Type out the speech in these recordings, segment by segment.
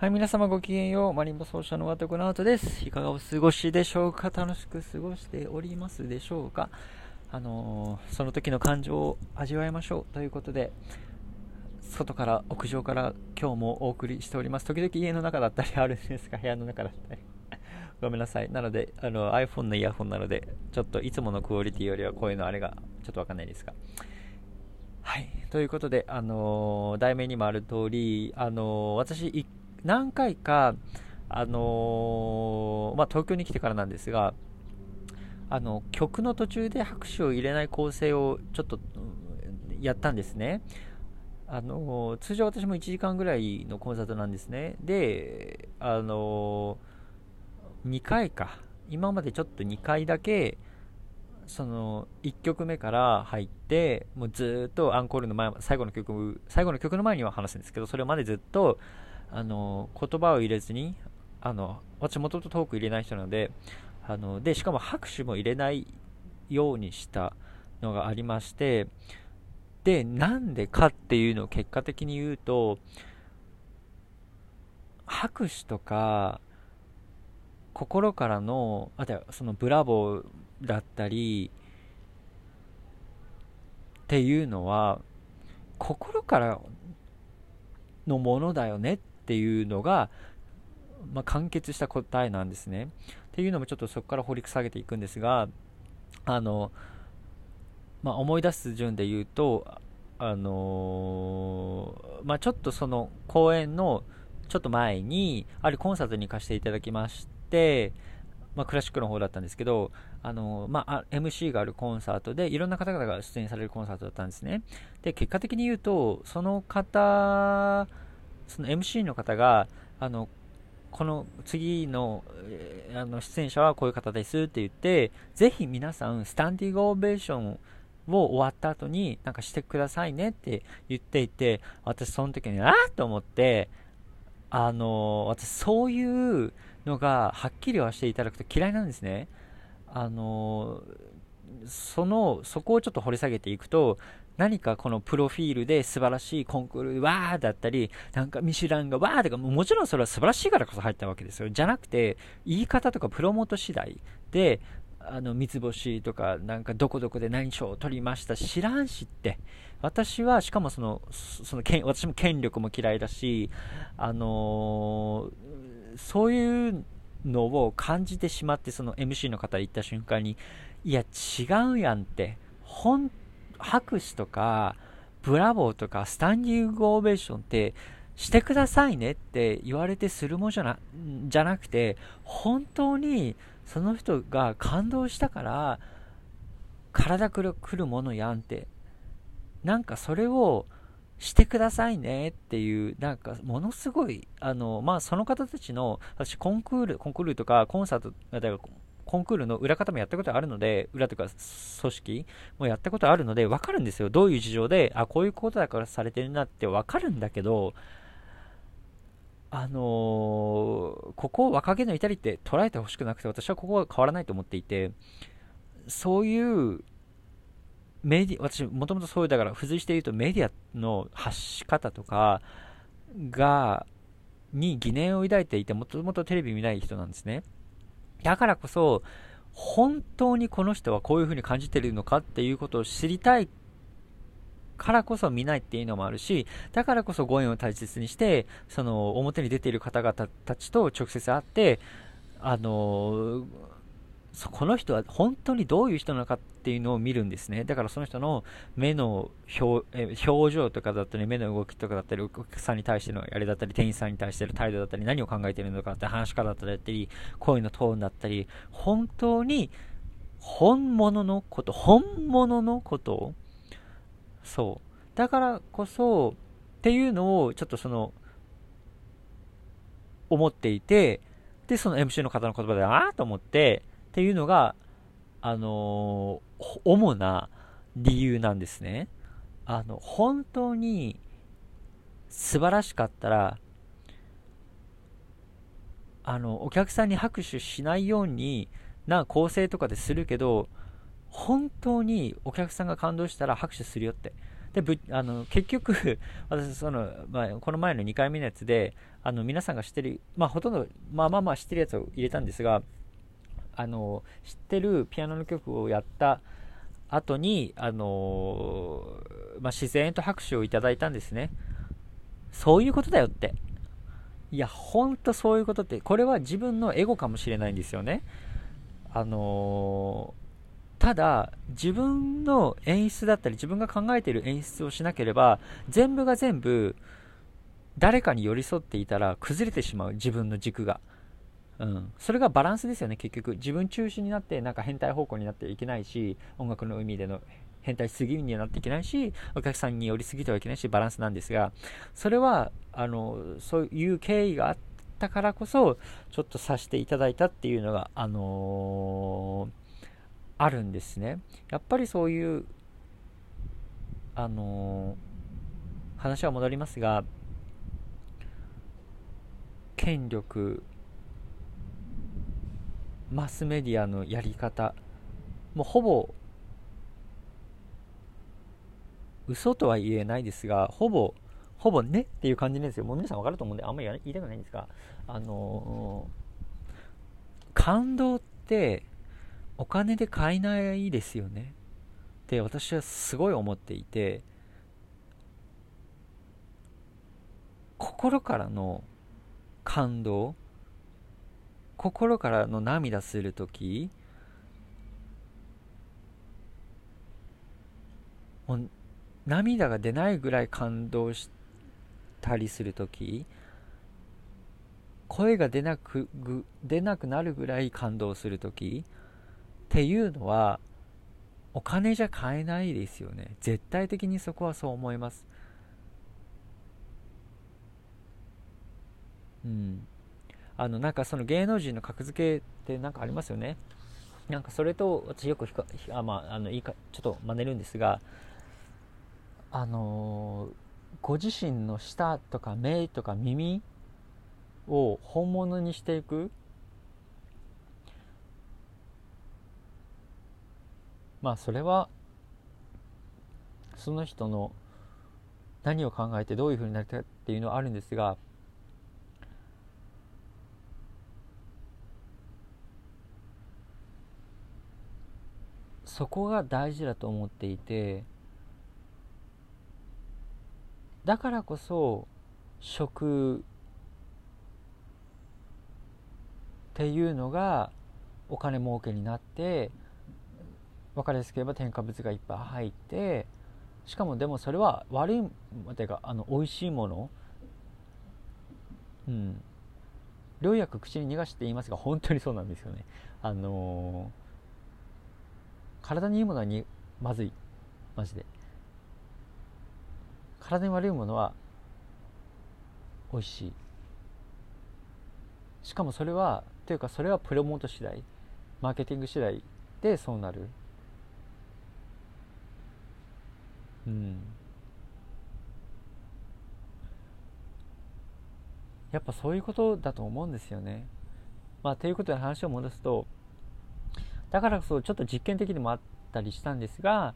はい、皆様ごきげんよう。マリンバ奏者のワトコナートです。いかがお過ごしでしょうか？楽しく過ごしておりますでしょうか？あのー、その時の感情を味わいましょうということで、外から屋上から今日もお送りしております。時々家の中だったりあるんですが、部屋の中だったり。ごめんなさい。なので、あの iPhone のイヤホンなので、ちょっといつものクオリティよりは声のあれがちょっとわかんないですが。はい。ということで、あのー、題名にもある通り、あのー、私、何回か、あのー、まあ、東京に来てからなんですが、あの曲の途中で拍手を入れない構成をちょっとやったんですね。あの通常私も1時間ぐらいのコンサートなんですね。で、あの2回か、今までちょっと2回だけ、その1曲目から入って、もうずっとアンコールの前、最後の曲、最後の曲の前には話すんですけど、それまでずっと、あの言葉を入れずにあの私もともとトーク入れない人なのであのでしかも拍手も入れないようにしたのがありましてでなんでかっていうのを結果的に言うと拍手とか心からのあとはそのブラボーだったりっていうのは心からのものだよねっっていうのが、まあ、完結した答えなんですね。っていうのもちょっとそこから掘り下げていくんですが、あの、まあ、思い出す順で言うと、あのー、まあ、ちょっとその公演のちょっと前に、あるコンサートに行かせていただきまして、まあ、クラシックの方だったんですけど、あのまあ、MC があるコンサートで、いろんな方々が出演されるコンサートだったんですね。で、結果的に言うと、その方その MC の方が、あの、この次の,、え、あの出演者はこういう方ですって言って、ぜひ皆さん、スタンディングオベーションを終わった後になんかしてくださいねって言っていて、私その時に、ああと思って、あの私そういうのがはっきりはしていただくと嫌いなんですね。あのその、そこをちょっと掘り下げていくと、何かこのプロフィールで素晴らしいコンクール、わーだったり、なんかミシュランがわーとか、もちろんそれは素晴らしいからこそ入ったわけですよ。じゃなくて、言い方とかプロモート次第で、あの、三つ星とか、なんかどこどこで何賞を取りました知らんしって。私は、しかもその、その、私も権力も嫌いだし、あのー、そういうのを感じてしまって、その MC の方言った瞬間に、いや、違うやんって。本拍手とか、ブラボーとか、スタンディングオベーションってしてくださいねって言われてするものじゃなじゃなくて、本当にその人が感動したから、体くるくるものやんって。なんかそれをしてくださいねっていう、なんかものすごい、あの、まあその方たちの、私コンクール、コンクールとかコンサート、だからコンクールの裏方もやったことあるので、裏とか組織もやったことあるので、わかるんですよ。どういう事情で、あ、こういうことだからされてるなってわかるんだけど、あのー、ここを若気の至りって捉えてほしくなくて、私はここは変わらないと思っていて、そういうメディ私、もともとそういう、だから、付随して言うとメディアの発し方とかが、に疑念を抱いていて、もともとテレビ見ない人なんですね。だからこそ、本当にこの人はこういうふうに感じているのかっていうことを知りたいからこそ見ないっていうのもあるし、だからこそご縁を大切にして、その表に出ている方々たちと直接会って、あのそこの人は本当にどういう人なのかっていうのを見るんですね。だからその人の目の表表情とかだったり、目の動きとかだったり、お客さんに対してのあれだったり、店員さんに対しての態度だったり、何を考えてるのかって話し方だったり、声のトーンだったり、本当に本物のこと、本物のこと、そう。だからこそ、っていうのをちょっとその、思っていて、で、その MC の方の言葉で、ああと思って、っていうのが、あのー、主な理由なんですね。あの、本当に素晴らしかったら、あの、お客さんに拍手しないようにな構成とかでするけど、本当にお客さんが感動したら拍手するよって。でぶあの結局 私その、まあ、この前の2回目のやつであの皆さんが知ってる、まあ、ほとんどまあまあまあ知ってるやつを入れたんですがあの知ってるピアノの曲をやった後にあの、まあ、自然と拍手をいただいたんですね。そういうことだよって。いやほんとそういうことって。これは自分のエゴかもしれないんですよね。あのただ自分の演出だったり自分が考えている演出をしなければ全部が全部誰かに寄り添っていたら崩れてしまう。自分の軸が、うん、それがバランスですよね結局自分中心になってなんか変態方向になっていけないし音楽の海での変態しすぎにはなっていけないしお客さんに寄りすぎてはいけないしバランスなんですがそれはあのそういう経緯があったからこそちょっとさせていただいたっていうのがあのーあるんですね。やっぱりそういう、あのー、話は戻りますが、権力、マスメディアのやり方、もうほぼ、嘘とは言えないですが、ほぼ、ほぼねっていう感じですよ。もう皆さん分かると思うんで、あんまり言いたくないんですが、あのー、感動って、お金で買えないですよねって私はすごい思っていて心からの感動心からの涙する時もう涙が出ないぐらい感動したりする時声が出なく出なくなるぐらい感動する時っていうのはお金じゃ買えないですよね。絶対的にそこはそう思います。うん。あのなんかその芸能人の格付けって何かありますよね。なんかそれと私よくひかあ、まあ、あのいいかちょっと真似るんですがあのー、ご自身の舌とか目とか耳を本物にしていく？まあそれはその人の何を考えてどういうふうになりたいっていうのはあるんですがそこが大事だと思っていてだからこそ食っていうのがお金儲けになって分かりやすければ添加物がいっぱい入ってしかもでもそれは悪いていうかあの美味しいもの。うん。良薬口に逃がして言いますが本当にそうなんですよね。あのー、体にいいものはにまずい。マジで。体に悪いものは美味しい。しかもそれはというかそれはプロモート次第。マーケティング次第でそうなる。うん。やっぱそういうことだと思うんですよね。まあ、ということで話を戻すとだからこそちょっと実験的でもあったりしたんですが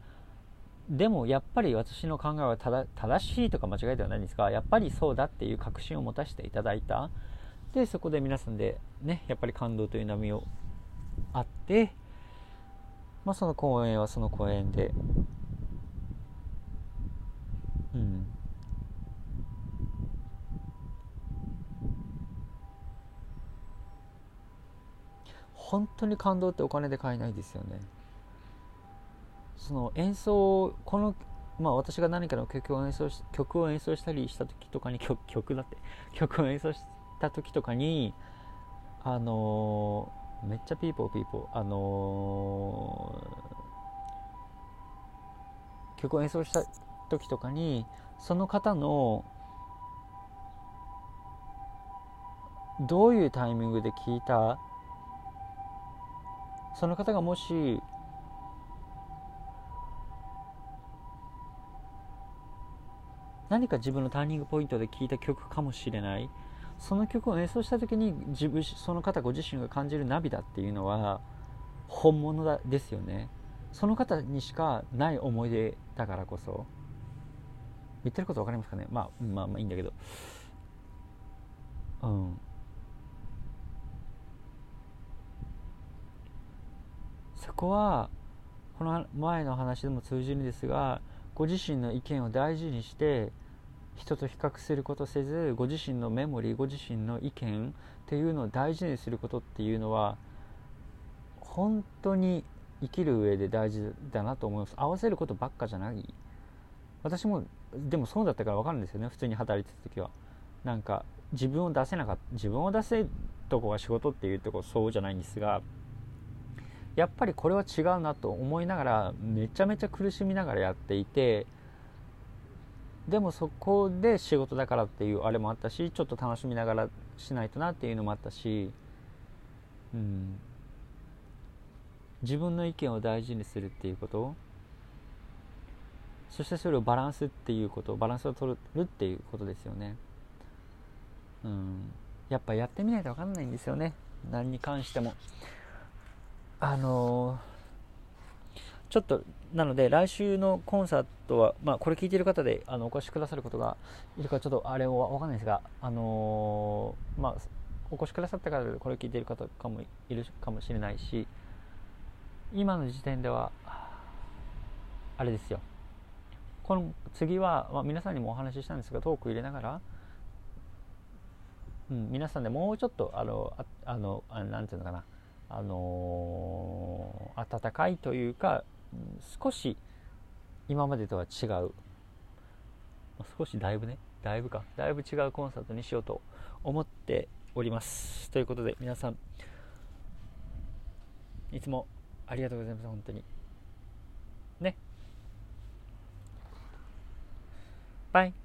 でもやっぱり私の考えは正しいとか間違いではないんですがやっぱりそうだっていう確信を持たせていただいた。でそこで皆さんでねやっぱり感動という波をあって、まあ、その公演はその公演でうん。本当に感動ってお金で買えないですよね。その演奏このまあ私が何かの曲を演奏し曲を演奏したりした時とかに曲曲だって曲を演奏した時とかにあのー、めっちゃピーポーピーポーあのー、曲を演奏した時とかにその方のどういうタイミングで聞いたその方がもし何か自分のターニングポイントで聴いた曲かもしれない。その曲を演奏した時に自分その方ご自身が感じる涙っていうのは本物だですよね。その方にしかない思い出だからこそ。言ってること分かりますかね？まあまあまあいいんだけど。うん。そこはこの前の話でも通じるんですがご自身の意見を大事にして人と比較することせずご自身のメモリーご自身の意見っていうのを大事にすることっていうのは本当に生きる上で大事だなと思います。合わせることばっかじゃない。私もでもそうだったから分かるんですよね。普通に働いてた時は。なんか自分を出せなかった自分を出せとこが仕事っていうとこそうじゃないんですがやっぱりこれは違うなと思いながらめちゃめちゃ苦しみながらやっていてでもそこで仕事だからっていうあれもあったしちょっと楽しみながらしないとなっていうのもあったし、うん、自分の意見を大事にするっていうこと。そしてそれをバランスっていうこと。バランスを取るっていうことですよね、うん、やっぱやってみないと分かんないんですよね。何に関しても。あのちょっとなので来週のコンサートは、まあ、これ聞いてる方であのお越しくださることがいるかちょっとあれは分かんないですが、あのー、まあ、お越しくださった方でこれ聞いてる方かもいるかもしれないし今の時点ではあれですよ。この次は、まあ、皆さんにもお話ししたんですがトーク入れながら、うん、皆さんでもうちょっとあのああのあなんていうのかな。あのー、温かいというか少し今までとは違う。少しだいぶねだいぶか。だいぶ違うコンサートにしようと思っております。ということで皆さんいつもありがとうございます。本当に。ね。バイ。